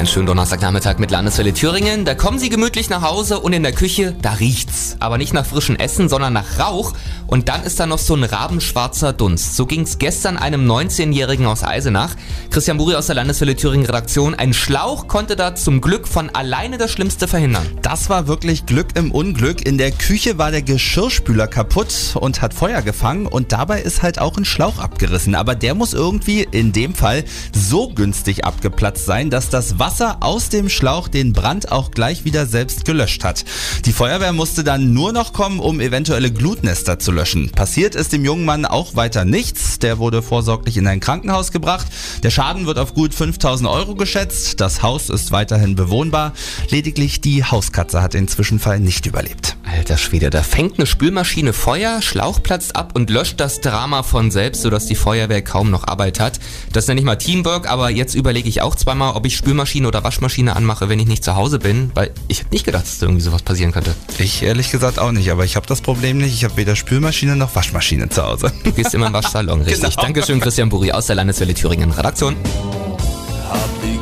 einen schönen Donnerstagnachmittag mit Landeswelle Thüringen. Da kommen Sie gemütlich nach Hause und in der Küche, da riecht's. Aber nicht nach frischem Essen, sondern nach Rauch. Und dann ist da noch so ein rabenschwarzer Dunst. So ging's gestern einem 19-Jährigen aus Eisenach. Christian Buri aus der Landeswelle Thüringen Redaktion. Ein Schlauch konnte da zum Glück von alleine das Schlimmste verhindern. Das war wirklich Glück im Unglück. In der Küche war der Geschirrspüler kaputt und hat Feuer gefangen und dabei ist halt auch ein Schlauch abgerissen. Aber der muss irgendwie in dem Fall so günstig abgeplatzt sein, dass das Wasser aus dem Schlauch den Brand auch gleich wieder selbst gelöscht hat. Die Feuerwehr musste dann nur noch kommen, um eventuelle Glutnester zu löschen. Passiert ist dem jungen Mann auch weiter nichts. Der wurde vorsorglich in ein Krankenhaus gebracht. Der Schaden wird auf gut 5000 Euro geschätzt. Das Haus ist weiterhin bewohnbar. Lediglich die Hauskatze hat den Zwischenfall nicht überlebt. Alter Schwede, da fängt eine Spülmaschine Feuer, Schlauch platzt ab und löscht das Drama von selbst, sodass die Feuerwehr kaum noch Arbeit hat. Das nenne ich mal Teamwork, aber jetzt überlege ich auch zweimal, ob ich Spülmaschine oder Waschmaschine anmache, wenn ich nicht zu Hause bin, weil ich hätte nicht gedacht, dass da irgendwie sowas passieren könnte. Ich ehrlich gesagt auch nicht, aber ich habe das Problem nicht. Ich habe weder Spülmaschine noch Waschmaschine zu Hause. Du gehst immer im Waschsalon, richtig. Genau. Dankeschön, Christian Buri aus der Landeswelle Thüringen Redaktion. Die